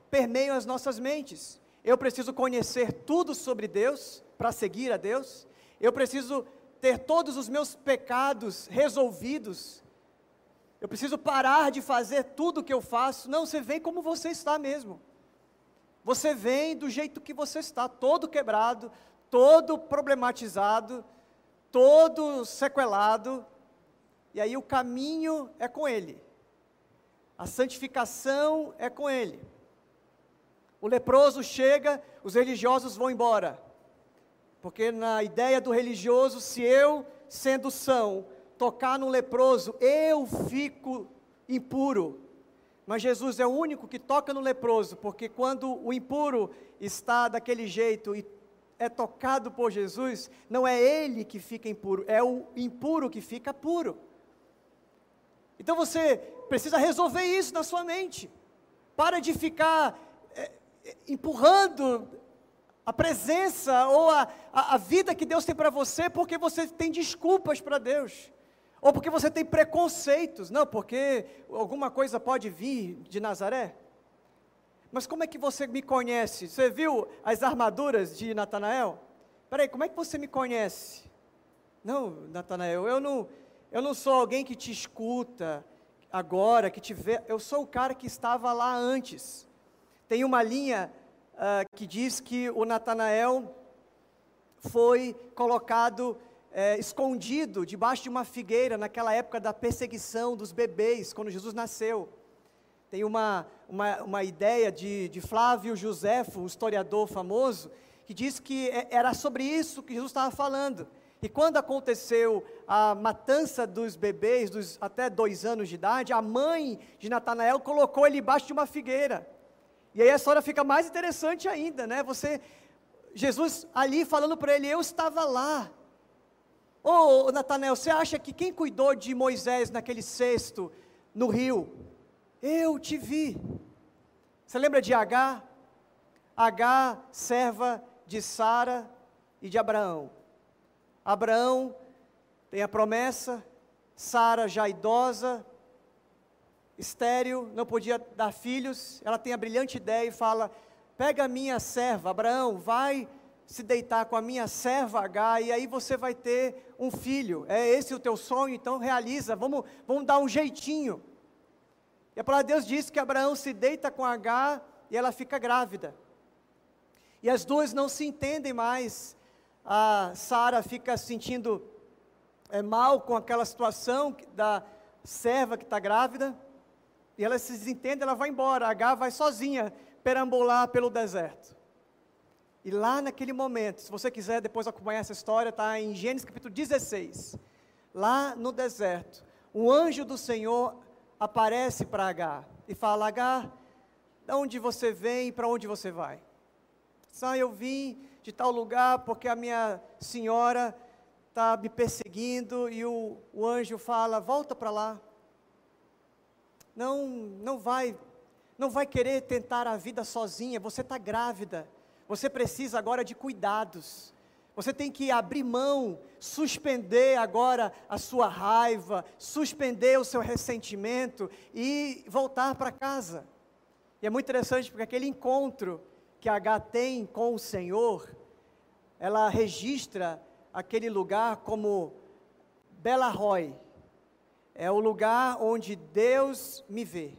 permeiam as nossas mentes. Eu preciso conhecer tudo sobre Deus para seguir a Deus. Eu preciso ter todos os meus pecados resolvidos. Eu preciso parar de fazer tudo o que eu faço. Não, você vem como você está mesmo. Você vem do jeito que você está, todo quebrado, todo problematizado, todo sequelado. E aí o caminho é com Ele. A santificação é com Ele. O leproso chega, os religiosos vão embora. Porque na ideia do religioso, se eu, sendo são, tocar no leproso, eu fico impuro. Mas Jesus é o único que toca no leproso, porque quando o impuro está daquele jeito e é tocado por Jesus, não é ele que fica impuro, é o impuro que fica puro. Então você precisa resolver isso na sua mente. Para de ficar empurrando a presença ou a, a, a vida que Deus tem para você porque você tem desculpas para Deus. Ou porque você tem preconceitos. Não, porque alguma coisa pode vir de Nazaré. Mas como é que você me conhece? Você viu as armaduras de Natanael? Peraí, como é que você me conhece? Não, Natanael, eu não, eu não sou alguém que te escuta agora, que te vê. Eu sou o cara que estava lá antes. Tem uma linha uh, que diz que o Natanael foi colocado é, escondido debaixo de uma figueira naquela época da perseguição dos bebês, quando Jesus nasceu. Tem uma, uma, uma ideia de, de Flávio Joséfo, um historiador famoso, que diz que é, era sobre isso que Jesus estava falando. E quando aconteceu a matança dos bebês, dos até dois anos de idade, a mãe de Natanael colocou ele embaixo de uma figueira. E aí a história fica mais interessante ainda, né? Você, Jesus ali falando para ele, eu estava lá. Ô oh, Natanael, você acha que quem cuidou de Moisés naquele cesto no rio? Eu te vi. Você lembra de H? H, serva de Sara e de Abraão. Abraão tem a promessa, Sara já idosa, estéril, não podia dar filhos, ela tem a brilhante ideia e fala: pega a minha serva, Abraão, vai se deitar com a minha serva H e aí você vai ter um filho. É esse o teu sonho, então realiza, vamos, vamos dar um jeitinho. E a palavra de Deus diz que Abraão se deita com H e ela fica grávida. E as duas não se entendem mais. A Sara fica sentindo é, mal com aquela situação da serva que está grávida. E ela se desentende, ela vai embora. H vai sozinha perambular pelo deserto. E lá naquele momento, se você quiser depois acompanhar essa história, está em Gênesis capítulo 16. Lá no deserto, o anjo do Senhor aparece para H e fala: H, de onde você vem e para onde você vai? Ah, eu vim de tal lugar porque a minha senhora está me perseguindo e o, o anjo fala: volta para lá. Não, não vai, não vai querer tentar a vida sozinha. Você está grávida. Você precisa agora de cuidados. Você tem que abrir mão, suspender agora a sua raiva, suspender o seu ressentimento e voltar para casa. E é muito interessante porque aquele encontro que H tem com o Senhor, ela registra aquele lugar como Bela Roy. É o lugar onde Deus me vê.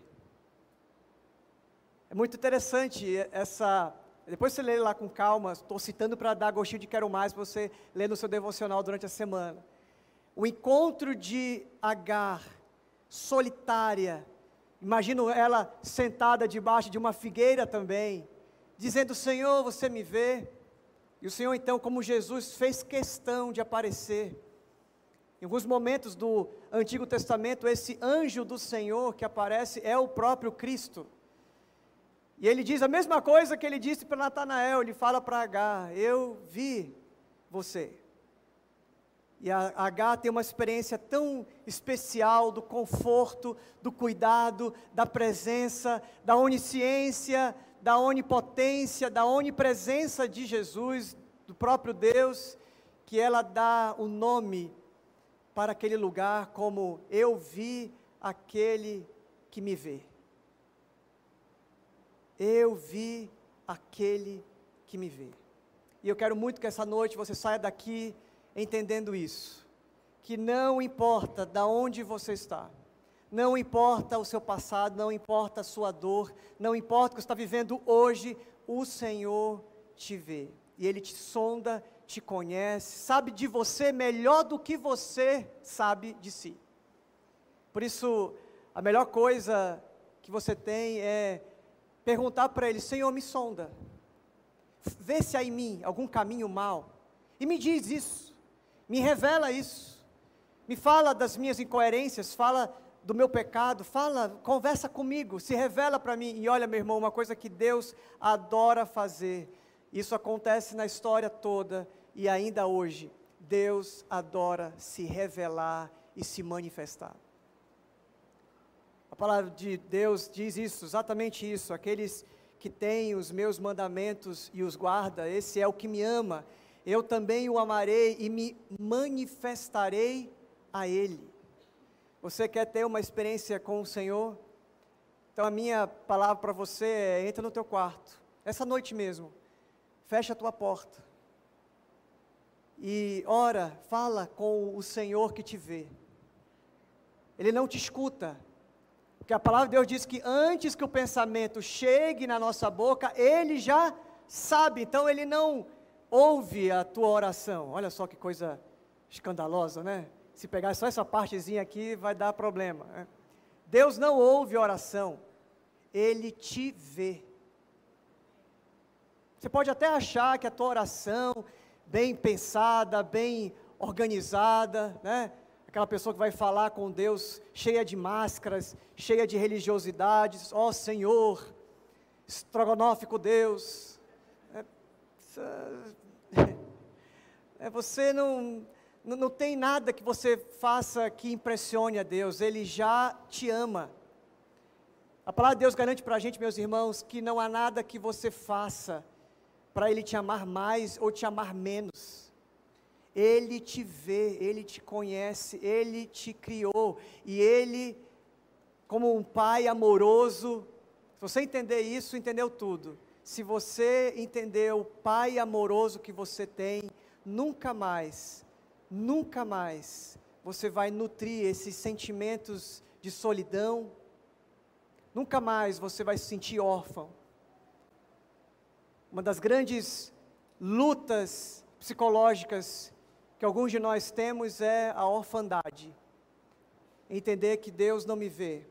É muito interessante essa. Depois você lê lá com calma, estou citando para dar gostinho de quero mais, para você ler no seu devocional durante a semana. O encontro de Agar, solitária, imagino ela sentada debaixo de uma figueira também, dizendo: Senhor, você me vê. E o Senhor, então, como Jesus, fez questão de aparecer. Em alguns momentos do Antigo Testamento, esse anjo do Senhor que aparece é o próprio Cristo. E ele diz a mesma coisa que ele disse para Natanael, ele fala para H: Eu vi você. E a H tem uma experiência tão especial do conforto, do cuidado, da presença, da onisciência, da onipotência, da onipresença de Jesus, do próprio Deus, que ela dá o nome para aquele lugar como eu vi aquele que me vê. Eu vi aquele que me vê. E eu quero muito que essa noite você saia daqui entendendo isso, que não importa da onde você está, não importa o seu passado, não importa a sua dor, não importa o que você está vivendo hoje, o Senhor te vê. E Ele te sonda, te conhece, sabe de você melhor do que você sabe de si. Por isso, a melhor coisa que você tem é perguntar para Ele: Senhor, me sonda. Vê se há em mim algum caminho mal. E me diz isso. Me revela isso. Me fala das minhas incoerências, fala do meu pecado, fala, conversa comigo, se revela para mim. E olha, meu irmão, uma coisa que Deus adora fazer, isso acontece na história toda e ainda hoje. Deus adora se revelar e se manifestar. A palavra de Deus diz isso, exatamente isso. Aqueles que têm os meus mandamentos e os guarda, esse é o que me ama. Eu também o amarei e me manifestarei a ele. Você quer ter uma experiência com o Senhor? Então a minha palavra para você é: entra no teu quarto, essa noite mesmo, fecha a tua porta e ora, fala com o Senhor que te vê. Ele não te escuta, porque a palavra de Deus diz que antes que o pensamento chegue na nossa boca, ele já sabe, então ele não ouve a tua oração. Olha só que coisa escandalosa, né? Se pegar só essa partezinha aqui, vai dar problema. Né? Deus não ouve oração, Ele te vê. Você pode até achar que a tua oração, bem pensada, bem organizada, né? Aquela pessoa que vai falar com Deus cheia de máscaras, cheia de religiosidades, ó oh, Senhor, estrogonófico Deus. É, [LAUGHS] é, você não, não tem nada que você faça que impressione a Deus, Ele já te ama. A palavra de Deus garante para a gente, meus irmãos, que não há nada que você faça para Ele te amar mais ou te amar menos. Ele te vê, Ele te conhece, Ele te criou e Ele, como um pai amoroso, se você entender isso, entendeu tudo. Se você entender o pai amoroso que você tem, nunca mais nunca mais você vai nutrir esses sentimentos de solidão, nunca mais você vai se sentir órfão. Uma das grandes lutas psicológicas que alguns de nós temos é a orfandade. Entender que Deus não me vê,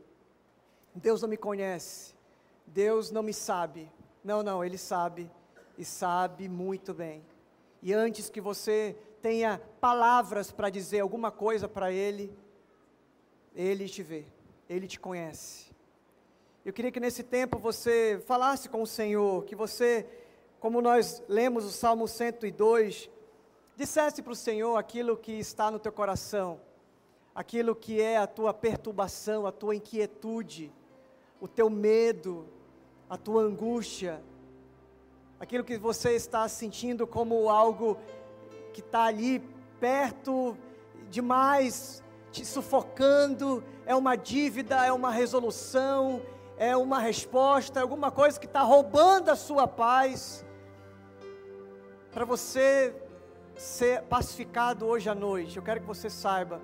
Deus não me conhece, Deus não me sabe. Não, não, Ele sabe e sabe muito bem. E antes que você tenha palavras para dizer alguma coisa para Ele, Ele te vê, Ele te conhece. Eu queria que nesse tempo você falasse com o Senhor, que você, como nós lemos o Salmo 102, dissesse para o Senhor aquilo que está no teu coração, aquilo que é a tua perturbação, a tua inquietude, o teu medo, a tua angústia, aquilo que você está sentindo como algo que está ali perto demais, te sufocando, é uma dívida, é uma resolução, é uma resposta, é alguma coisa que está roubando a sua paz. Para você ser pacificado hoje à noite, eu quero que você saiba,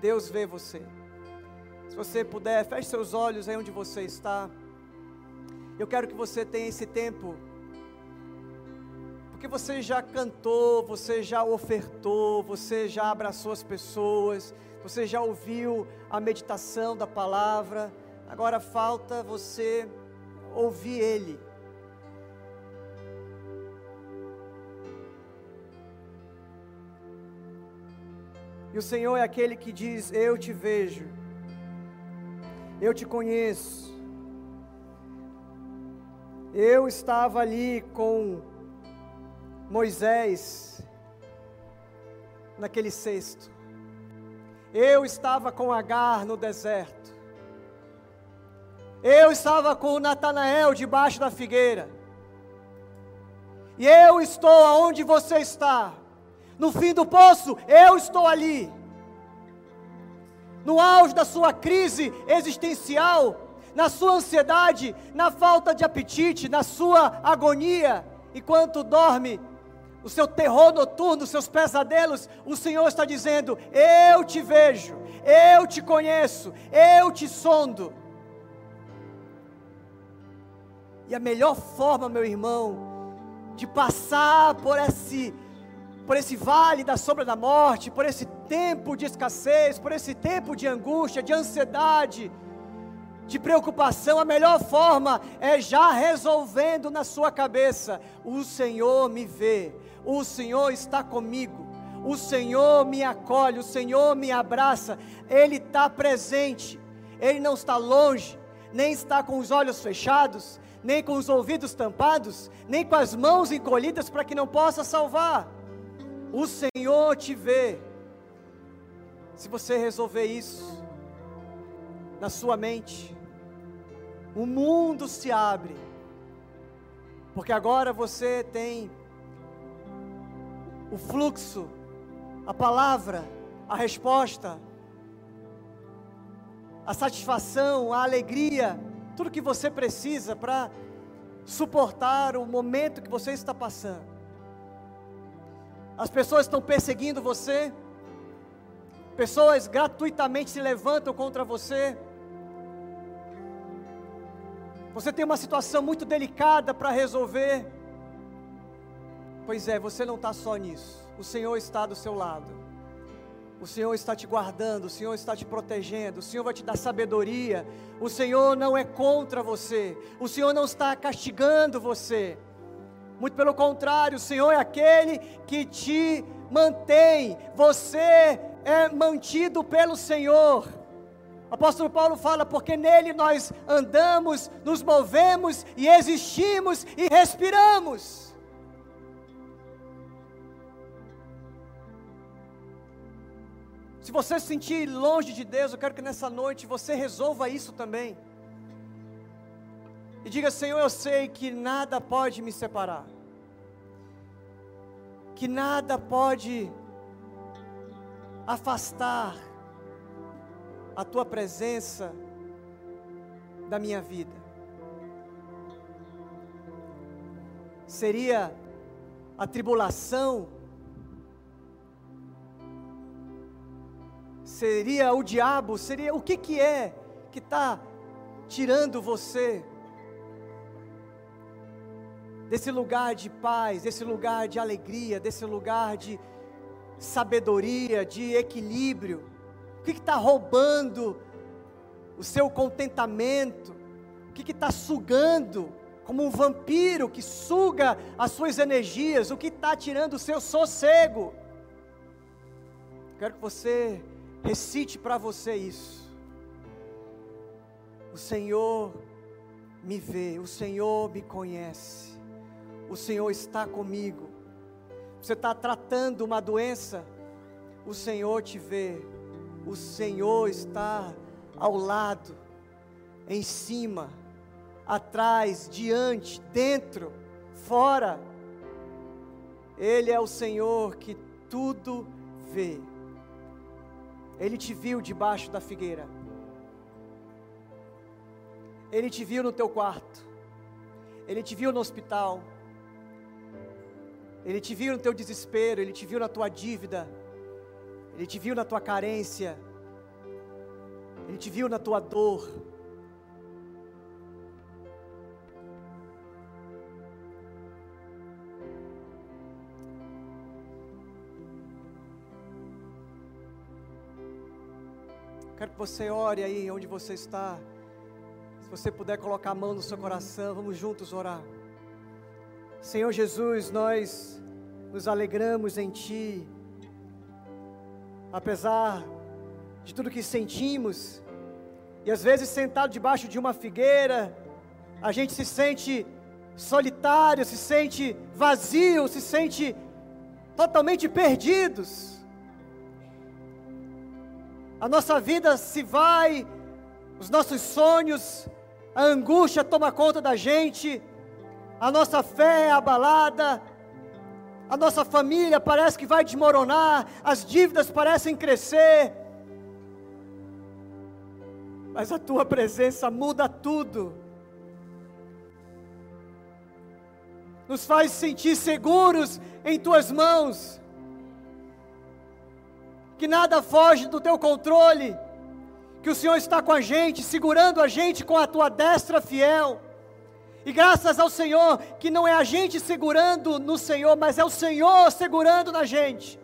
Deus vê você. Se você puder, feche seus olhos aí onde você está. Eu quero que você tenha esse tempo porque você já cantou, você já ofertou, você já abraçou as pessoas, você já ouviu a meditação da palavra, agora falta você ouvir Ele. E o Senhor é aquele que diz: Eu te vejo, eu te conheço. Eu estava ali com Moisés naquele cesto. Eu estava com Agar no deserto. Eu estava com Natanael debaixo da figueira. E eu estou aonde você está. No fim do poço, eu estou ali. No auge da sua crise existencial, na sua ansiedade, na falta de apetite, na sua agonia, enquanto dorme, o seu terror noturno, os seus pesadelos, o Senhor está dizendo: Eu te vejo, eu te conheço, eu te sondo. E a melhor forma, meu irmão, de passar por esse, por esse vale da sombra da morte, por esse tempo de escassez, por esse tempo de angústia, de ansiedade, de preocupação, a melhor forma é já resolvendo na sua cabeça: o Senhor me vê, o Senhor está comigo, o Senhor me acolhe, o Senhor me abraça, Ele está presente, Ele não está longe, nem está com os olhos fechados, nem com os ouvidos tampados, nem com as mãos encolhidas para que não possa salvar. O Senhor te vê. Se você resolver isso na sua mente, o mundo se abre, porque agora você tem o fluxo, a palavra, a resposta, a satisfação, a alegria tudo que você precisa para suportar o momento que você está passando. As pessoas estão perseguindo você, pessoas gratuitamente se levantam contra você. Você tem uma situação muito delicada para resolver. Pois é, você não está só nisso. O Senhor está do seu lado. O Senhor está te guardando, o Senhor está te protegendo, o Senhor vai te dar sabedoria. O Senhor não é contra você, o Senhor não está castigando você. Muito pelo contrário, o Senhor é aquele que te mantém. Você é mantido pelo Senhor. Apóstolo Paulo fala: porque nele nós andamos, nos movemos e existimos e respiramos. Se você se sentir longe de Deus, eu quero que nessa noite você resolva isso também. E diga: Senhor, eu sei que nada pode me separar, que nada pode afastar a tua presença da minha vida. Seria a tribulação, seria o diabo, seria o que que é que está tirando você desse lugar de paz, desse lugar de alegria, desse lugar de sabedoria, de equilíbrio? O que está roubando o seu contentamento? O que está sugando, como um vampiro que suga as suas energias? O que está tirando o seu sossego? Quero que você Recite para você isso. O Senhor me vê, o Senhor me conhece, o Senhor está comigo. Você está tratando uma doença, o Senhor te vê, o Senhor está ao lado, em cima, atrás, diante, dentro, fora. Ele é o Senhor que tudo vê. Ele te viu debaixo da figueira. Ele te viu no teu quarto. Ele te viu no hospital. Ele te viu no teu desespero, ele te viu na tua dívida. Ele te viu na tua carência. Ele te viu na tua dor. Quero que você ore aí onde você está. Se você puder colocar a mão no seu coração, vamos juntos orar. Senhor Jesus, nós nos alegramos em Ti. Apesar de tudo que sentimos, e às vezes sentado debaixo de uma figueira, a gente se sente solitário, se sente vazio, se sente totalmente perdidos a nossa vida se vai, os nossos sonhos, a angústia toma conta da gente, a nossa fé é abalada, a nossa família parece que vai desmoronar, as dívidas parecem crescer, mas a tua presença muda tudo, nos faz sentir seguros em tuas mãos, que nada foge do teu controle, que o Senhor está com a gente, segurando a gente com a tua destra fiel. E graças ao Senhor, que não é a gente segurando no Senhor, mas é o Senhor segurando na gente.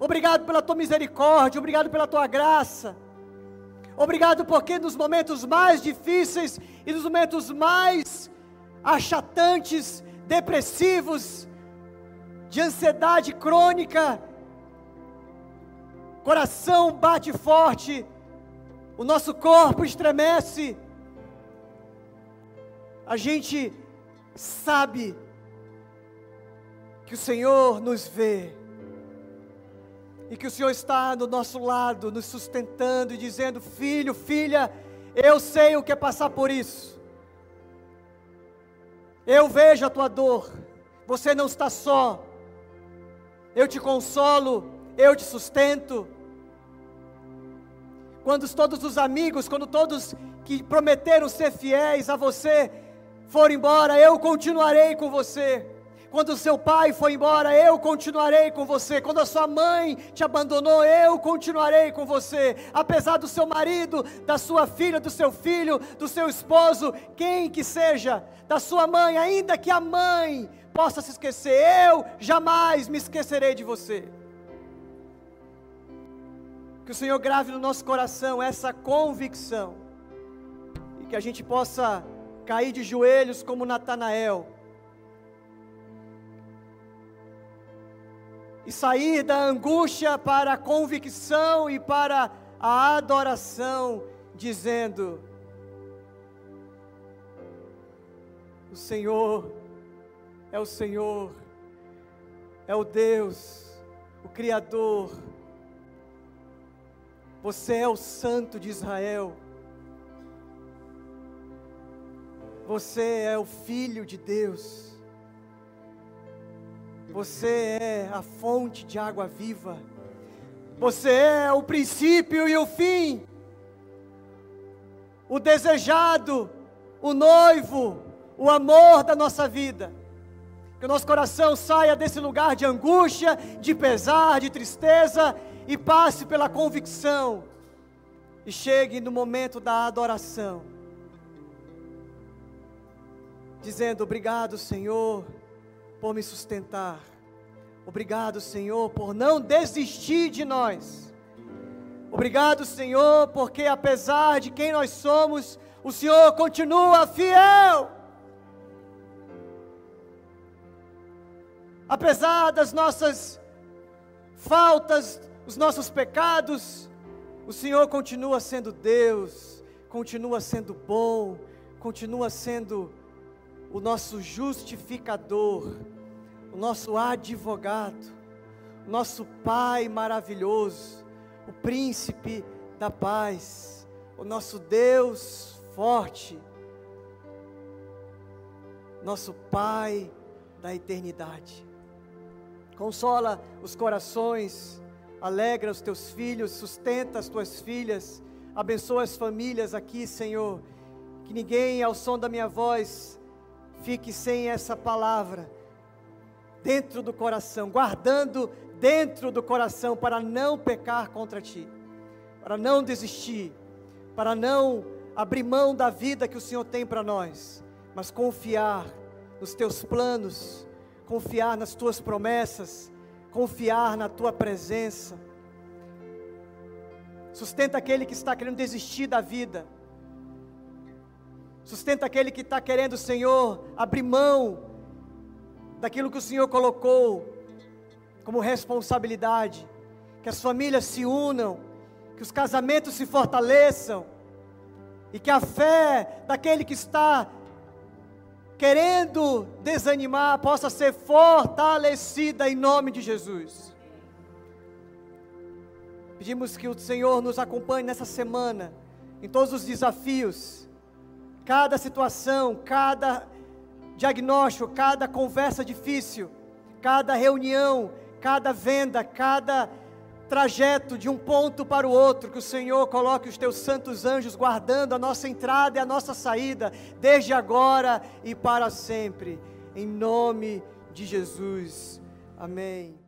Obrigado pela tua misericórdia, obrigado pela tua graça. Obrigado porque nos momentos mais difíceis e nos momentos mais achatantes, depressivos, de ansiedade crônica, coração bate forte, o nosso corpo estremece, a gente sabe que o Senhor nos vê, e que o Senhor está do nosso lado, nos sustentando e dizendo: Filho, filha, eu sei o que é passar por isso, eu vejo a tua dor, você não está só, eu te consolo, eu te sustento. Quando todos os amigos, quando todos que prometeram ser fiéis a você foram embora, eu continuarei com você. Quando o seu pai foi embora, eu continuarei com você. Quando a sua mãe te abandonou, eu continuarei com você. Apesar do seu marido, da sua filha, do seu filho, do seu esposo, quem que seja, da sua mãe, ainda que a mãe possa se esquecer, eu jamais me esquecerei de você. Que o Senhor grave no nosso coração essa convicção e que a gente possa cair de joelhos como Natanael e sair da angústia para a convicção e para a adoração, dizendo: O Senhor é o Senhor, é o Deus, o Criador. Você é o Santo de Israel. Você é o Filho de Deus. Você é a fonte de água viva. Você é o princípio e o fim. O desejado, o noivo, o amor da nossa vida. Que o nosso coração saia desse lugar de angústia, de pesar, de tristeza e passe pela convicção e chegue no momento da adoração, dizendo: Obrigado, Senhor por me sustentar. Obrigado, Senhor, por não desistir de nós. Obrigado, Senhor, porque apesar de quem nós somos, o Senhor continua fiel. Apesar das nossas faltas, os nossos pecados, o Senhor continua sendo Deus, continua sendo bom, continua sendo o nosso justificador o nosso advogado, o nosso Pai maravilhoso, o príncipe da paz, o nosso Deus forte, nosso Pai da eternidade. Consola os corações, alegra os teus filhos, sustenta as tuas filhas, abençoa as famílias aqui, Senhor. Que ninguém, ao som da minha voz, fique sem essa palavra dentro do coração, guardando dentro do coração para não pecar contra ti, para não desistir, para não abrir mão da vida que o Senhor tem para nós, mas confiar nos teus planos, confiar nas tuas promessas, confiar na tua presença. Sustenta aquele que está querendo desistir da vida. Sustenta aquele que está querendo, Senhor, abrir mão daquilo que o Senhor colocou como responsabilidade, que as famílias se unam, que os casamentos se fortaleçam, e que a fé daquele que está querendo desanimar possa ser fortalecida em nome de Jesus. Pedimos que o Senhor nos acompanhe nessa semana, em todos os desafios, cada situação, cada diagnóstico, cada conversa difícil, cada reunião, cada venda, cada trajeto de um ponto para o outro, que o Senhor coloque os teus santos anjos guardando a nossa entrada e a nossa saída, desde agora e para sempre, em nome de Jesus. Amém.